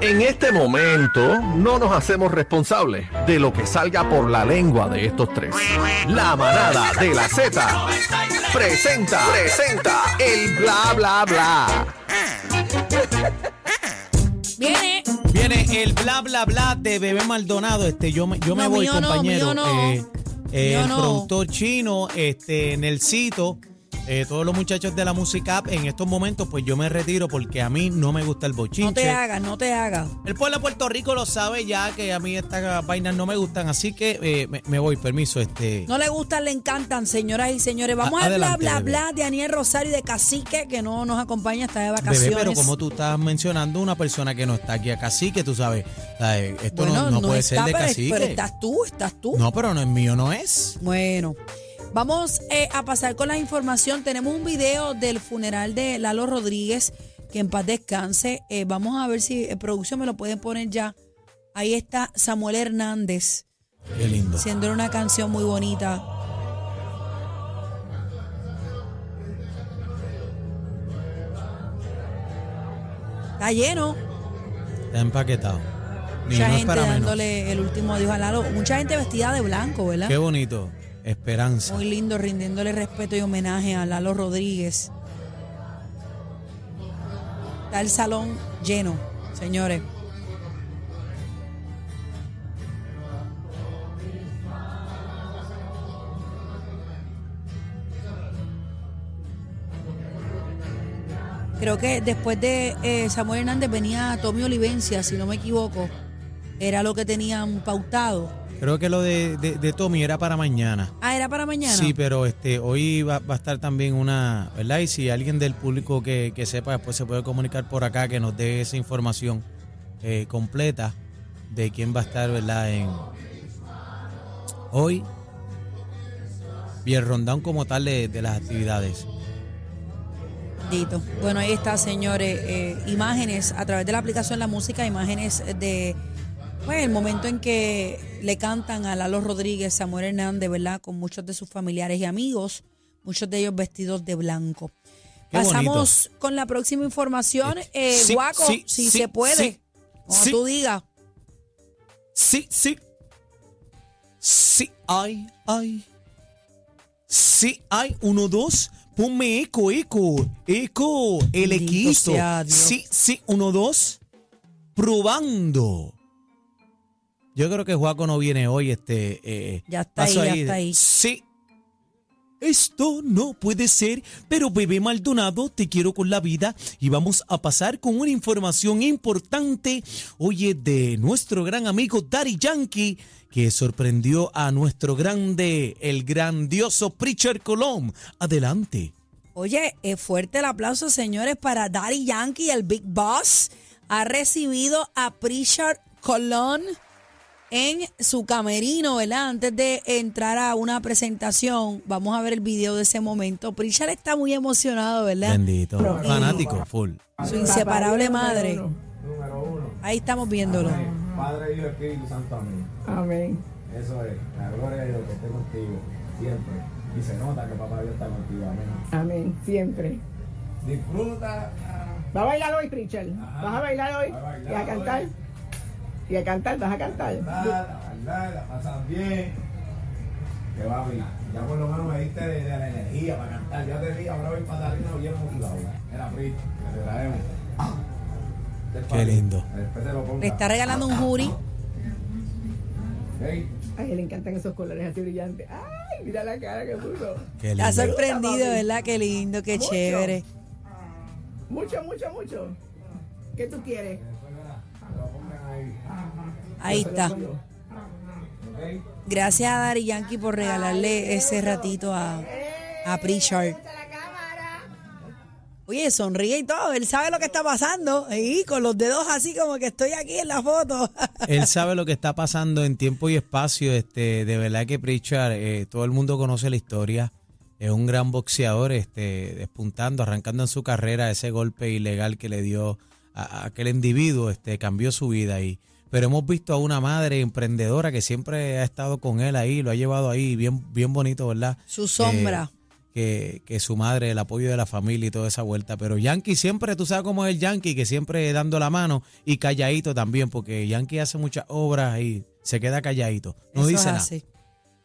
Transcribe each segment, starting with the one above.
En este momento no nos hacemos responsables de lo que salga por la lengua de estos tres. La manada de la Z presenta, presenta el bla bla bla. Viene. Viene el bla bla bla de Bebé Maldonado. Este, yo me, yo me No, voy, mío no, compañero. mío no. Eh, eh, Mío el no. productor chino, este, Nelsito, eh, todos los muchachos de la música app, en estos momentos, pues yo me retiro porque a mí no me gusta el bochinche. No te hagas, no te hagas. El pueblo de Puerto Rico lo sabe ya que a mí estas vainas no me gustan, así que eh, me, me voy, permiso. Este, No le gustan, le encantan, señoras y señores. Vamos A- al bla, bla, de Aniel Rosario y de Cacique, que no nos acompaña, está de vacaciones. Bebé, pero como tú estás mencionando una persona que no está aquí a que tú sabes, eh, esto Bueno, no, no puede está, ser de pero, cacique. pero estás tú, estás tú. No, pero no es mío, no es. Bueno, vamos eh, a pasar con la información. Tenemos un video del funeral de Lalo Rodríguez, que en paz descanse. Eh, vamos a ver si en producción me lo pueden poner ya. Ahí está Samuel Hernández, Qué lindo. haciendo una canción muy bonita. Está lleno. Está empaquetado. Ni Mucha no gente menos. dándole el último adiós a Lalo. Mucha gente vestida de blanco, ¿verdad? Qué bonito. Esperanza. Muy lindo, rindiéndole respeto y homenaje a Lalo Rodríguez. Está el salón lleno, señores. Creo que después de eh, Samuel Hernández venía Tommy Olivencia, si no me equivoco. Era lo que tenían pautado. Creo que lo de, de, de Tommy era para mañana. Ah, era para mañana. Sí, pero este hoy va, va a estar también una, ¿verdad? Y si alguien del público que, que sepa, después se puede comunicar por acá, que nos dé esa información eh, completa de quién va a estar, ¿verdad? En hoy y el rundown como tal de, de las actividades. Dito. Bueno, ahí está, señores. eh, imágenes a través de la aplicación La Música, imágenes de pues, el momento en que le cantan a Lalo Rodríguez, Samuel Hernández, ¿verdad? Con muchos de sus familiares y amigos, muchos de ellos vestidos de blanco. Qué Pasamos con la próxima información. Eh, Sí, Guaco, sí, si sí, se puede. Como tú digas. Sí, sí. Sí, hay, hay. Sí, hay. Uno, dos. Ponme eco, eco, eco. El Dios. Sí, sí. Uno, dos. Probando. Yo creo que Juaco no viene hoy. Este, eh, Ya está ahí, ya está ahí. Sí. Esto no puede ser, pero bebé Maldonado, te quiero con la vida y vamos a pasar con una información importante, oye, de nuestro gran amigo Daddy Yankee, que sorprendió a nuestro grande, el grandioso Preacher Colón. Adelante. Oye, es fuerte el aplauso, señores, para Daddy Yankee, el Big Boss. Ha recibido a Pritchard Colón en su camerino, ¿verdad? Antes de entrar a una presentación, vamos a ver el video de ese momento. Pritchard está muy emocionado, ¿verdad? Bendito. Fanático, full. Su inseparable madre. Número uno. Ahí estamos viéndolo. Padre, Hijo, Espíritu Santo, amén. Amén. Eso es, la gloria de Dios que esté contigo, siempre. Y se nota que papá Dios está contigo, amén. Amén. Siempre. Disfruta. ¿Va a bailar hoy, Pritchard? ¿Vas a bailar hoy? A bailar ¿Y a cantar? hoy. ¿Y a cantar? ¿Vas a cantar? Nada, bailar, la pasan bien. Que va a bailar. Ya por lo menos me diste de, de la energía para cantar. Ya te vi, ahora voy para arriba bien motivado. Era que te traemos. Qué lindo. Después te lo ponga. Le está regalando un jury. Ok. A él le encantan esos colores así brillantes. ¡Ay! Mira la cara que puso. Qué Está sorprendido, ¿verdad? Qué lindo, qué Mucho. chévere. Mucho, mucho, mucho. ¿Qué tú quieres? Ahí está. Gracias a Daddy Yankee por regalarle ese ratito a, a Pritchard. Oye, sonríe y todo. Él sabe lo que está pasando. Y con los dedos así como que estoy aquí en la foto. Él sabe lo que está pasando en tiempo y espacio. Este, de verdad que Pritchard, eh, todo el mundo conoce la historia. Es un gran boxeador, este, despuntando, arrancando en su carrera ese golpe ilegal que le dio a, a aquel individuo, este, cambió su vida ahí. Pero hemos visto a una madre emprendedora que siempre ha estado con él ahí, lo ha llevado ahí, bien, bien bonito, ¿verdad? Su sombra. Eh, que, que su madre, el apoyo de la familia y toda esa vuelta. Pero Yankee siempre, tú sabes cómo es el Yankee, que siempre dando la mano y calladito también, porque Yankee hace muchas obras y se queda calladito. No Eso dice nada.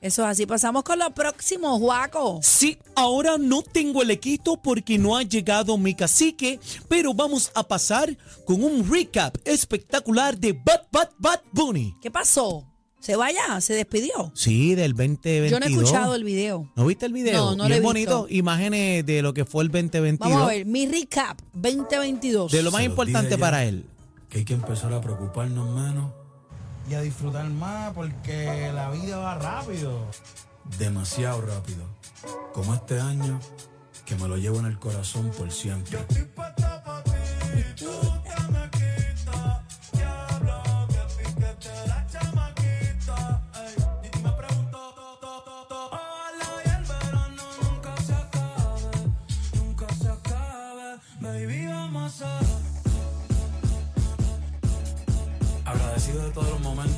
Eso es así. Pasamos con lo próximo, Juaco. Sí, ahora no tengo el equito porque no ha llegado mi cacique, pero vamos a pasar con un recap espectacular de Bad Bad Bad Bunny. ¿Qué pasó? ¿Se vaya? ¿Se despidió? Sí, del 2022. Yo no he escuchado el video. ¿No viste el video? No, no y lo es he bonito, visto. imágenes de lo que fue el 2022. Vamos a ver, mi recap 2022. De lo más importante para él. que hay que empezar a preocuparnos menos, Y a disfrutar más porque la vida va rápido. demasiado rápido. Como este año, que me lo llevo en el corazón por siempre.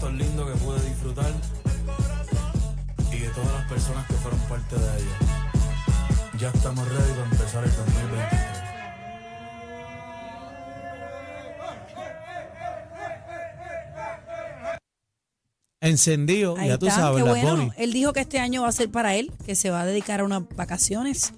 Momentos lindos que pude disfrutar y de todas las personas que fueron parte de ellos. Ya estamos ready para empezar el 2023. Encendido, Ahí ya tú está, sabes, qué la bueno. Él dijo que este año va a ser para él, que se va a dedicar a unas vacaciones.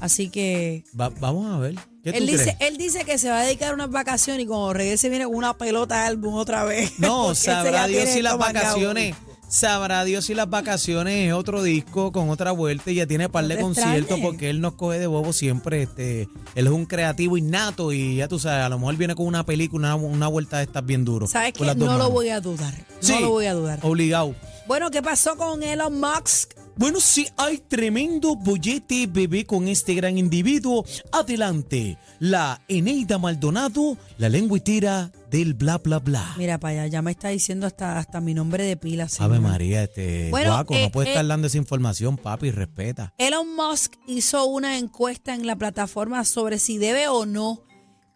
Así que Va- vamos a ver. ¿Qué él tú dice, crees? él dice que se va a dedicar a unas vacaciones y cuando regrese viene con una pelota de álbum otra vez. No, sabrá Dios si las vacaciones, sabrá Dios si las vacaciones es otro disco con otra vuelta y ya tiene par No de te conciertos extrañes. porque él nos coge de bobo siempre, este, él es un creativo innato y ya tú sabes, a lo mejor viene con una película, una, una vuelta de estas bien duro. ¿Sabes dos No lo voy a dudar. Sí, No lo voy a dudar. Obligado. Bueno, ¿qué pasó con Elon Musk? Bueno, sí hay tremendo bollete bebé con este gran individuo. Adelante, la Eneida Maldonado, la lengüitera del bla bla bla. Mira para allá, ya me está diciendo hasta, hasta mi nombre de pila. Ave. María, este Bueno, guaco, eh, no puede eh, estar dando esa información, papi, respeta. Elon Musk hizo una encuesta en la plataforma sobre si debe o no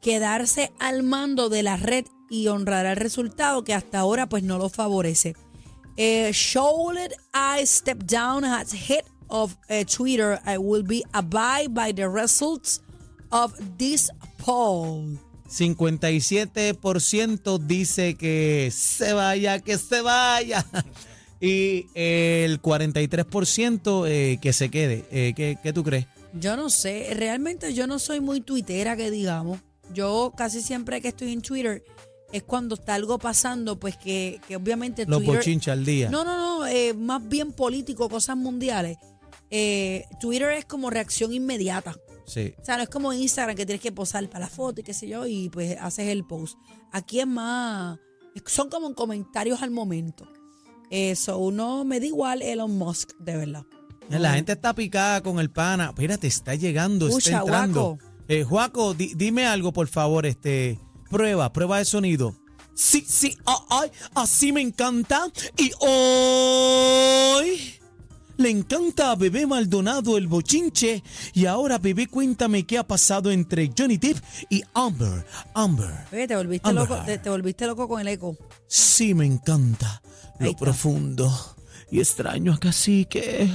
quedarse al mando de la red y honrará el resultado que hasta ahora pues no lo favorece. Eh, should I step down as head of Twitter, I will be abide by the results of this poll. 57% dice que se vaya, que se vaya. Y el 43% eh, que se quede. Eh, ¿qué, qué tú crees? Yo no sé, realmente yo no soy muy tuitera que digamos. Yo casi siempre que estoy en Twitter es cuando está algo pasando, pues que, que obviamente Los Twitter... bochinches al día. No, no, no, eh, más bien político, cosas mundiales. Eh, Twitter es como reacción inmediata. Sí. O sea, no es como Instagram que tienes que posar para la foto y qué sé yo, y pues haces el post. Aquí es más, son como comentarios al momento. Eso, uno me da igual Elon Musk, de verdad. La gente está picada con el pana. Espérate, está llegando, está entrando. Guaco. Eh, Juaco, di- dime algo, por favor. Este, prueba, prueba de sonido. Sí, sí, ah, ay, así me encanta. Y hoy le encanta a Bebé Maldonado el bochinche. Y ahora, Bebé, cuéntame qué ha pasado entre Johnny Depp y Amber. Amber. Oye, te volviste Amber loco, te, te volviste loco con el eco. Sí, me encanta. Lo profundo. Y extraño a Cacique.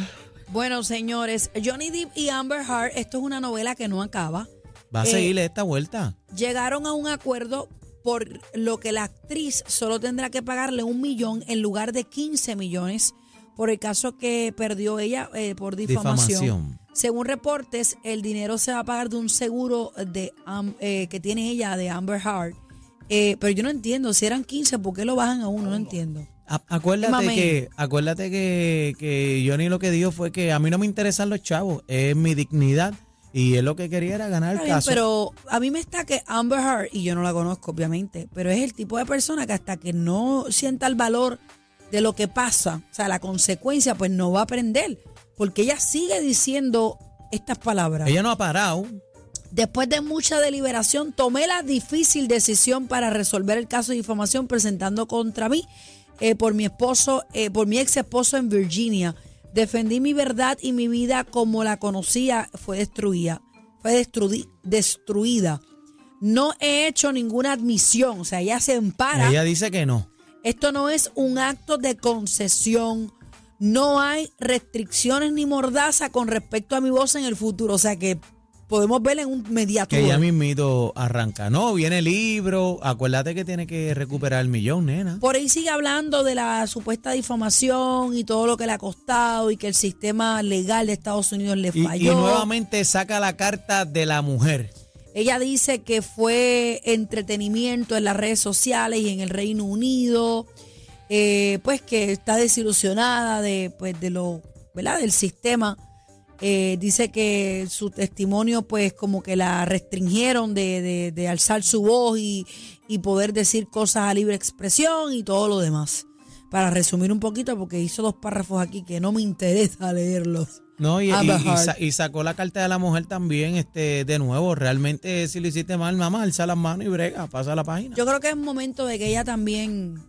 Bueno, señores, Johnny Depp y Amber Heard, esto es una novela que no acaba. Va a Eh, seguirle esta vuelta. Llegaron a un acuerdo por lo que la actriz solo tendrá que pagarle un millón en lugar de 15 millones por el caso que perdió ella eh, por difamación. Difamación. Según reportes, el dinero se va a pagar de un seguro de eh, que tiene ella de Amber Heard. Eh, pero yo no entiendo, si eran 15, ¿por qué lo bajan a uno? No entiendo. A- Acuérdate que, acuérdate que, que Johnny lo que dijo fue que a mí no me interesan los chavos, es mi dignidad y él lo que quería era ganar el caso. pero a mí me está que Amber Heard, y yo no la conozco obviamente, pero es el tipo de persona que hasta que no sienta el valor de lo que pasa, o sea, la consecuencia, pues no va a aprender, porque ella sigue diciendo estas palabras. Ella no ha parado. Después de mucha deliberación, tomé la difícil decisión para resolver el caso de difamación presentando contra mí eh, por mi esposo, eh, por mi ex esposo en Virginia. Defendí mi verdad y mi vida como la conocía fue destruida. Fue destrui- destruida. No he hecho ninguna admisión, o sea, ella se empara. Ella dice que no. Esto no es un acto de concesión. no hay restricciones ni mordaza con respecto a mi voz en el futuro. O sea que podemos ver en un mediato. Que ya mismito arranca. No, viene el libro. Acuérdate que tiene que recuperar el millón, nena. Por ahí sigue hablando de la supuesta difamación y todo lo que le ha costado y que el sistema legal de Estados Unidos le Y, y falló. nuevamente saca la carta de la mujer. Ella dice que fue entretenimiento en las redes sociales y en el Reino Unido, eh, pues que está desilusionada de, pues, de lo, ¿verdad? Del sistema. Eh, dice que su testimonio, pues, como que la restringieron de, de- de alzar su voz y, y poder decir cosas a libre expresión y todo lo demás. Para resumir un poquito, porque hizo dos párrafos aquí que no me interesa leerlos. No, y, y- sacó la carta de la mujer también, este, de nuevo. Realmente, si lo hiciste mal, mamá, alza las manos y brega, pasa la página. Yo creo que es momento de que ella también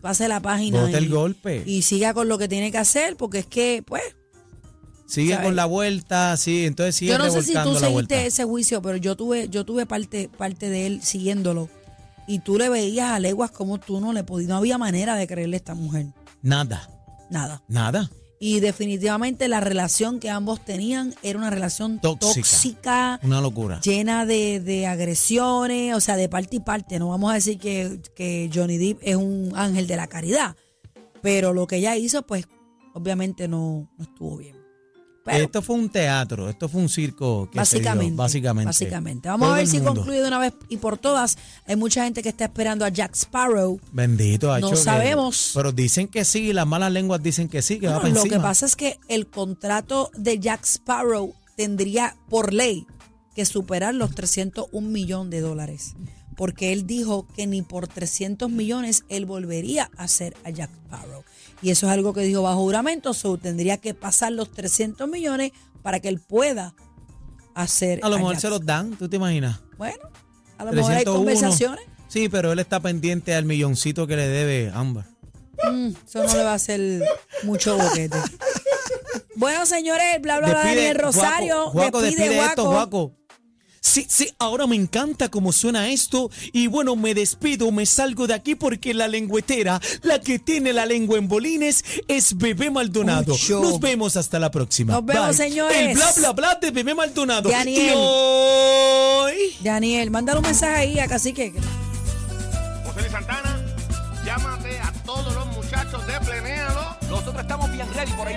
pase la página Bote y, el golpe. y siga con lo que tiene que hacer, porque es que, pues, Sigue ¿sabes? con la vuelta, sí, entonces sigue yo no sé si tú seguiste ese juicio, pero yo tuve, yo tuve parte, parte de él siguiéndolo. Y tú le veías a leguas como tú no le podías, no había manera de creerle a esta mujer. Nada, Nada. nada. Y definitivamente la relación que ambos tenían era una relación Tóxica. tóxica Una locura. llena de, de agresiones, o sea, de parte y parte. No vamos a decir que, que Johnny Depp es un ángel de la caridad, pero lo que ella hizo, pues, obviamente no, no estuvo bien. Pero, esto fue un teatro, esto fue un circo. Que se dio, básicamente, básicamente. básicamente. Vamos a ver si concluye de una vez y por todas. Hay mucha gente que está esperando a Jack Sparrow. Bendito, No hacho, que- sabemos. Pero dicen que sí, las malas lenguas dicen que sí, que va para lo encima. que pasa es que el contrato de Jack Sparrow tendría por ley que superar los 301 millones de dólares. Porque él dijo que ni por 300 millones él volvería a hacer a Jack Sparrow. Y eso es algo que dijo bajo juramento. So, tendría que pasar los 300 millones para que él pueda hacer. A lo mejor Jack se los dan, ¿tú te imaginas? Bueno, a lo mejor hay 301. conversaciones. Sí, pero él está pendiente al milloncito que le debe Amber. Mm, eso no le va a hacer mucho boquete. Bueno, señores, bla, bla, bla, Despide, Daniel Rosario. Juaco, despide, despide esto, Guaco. Sí, sí, ahora me encanta cómo suena esto y bueno, me despido, me salgo de aquí porque la lengüetera, la que tiene la lengua en bolines, es Bebé Maldonado. Nos vemos hasta la próxima. Nos vemos, Bye. señores. El bla bla bla de Bebé Maldonado. Daniel. Y hoy... Daniel, mándale un mensaje ahí a Cacique. José Luis Santana, llámate a todos los muchachos de Plenéalo. Nosotros estamos bien ready por ahí.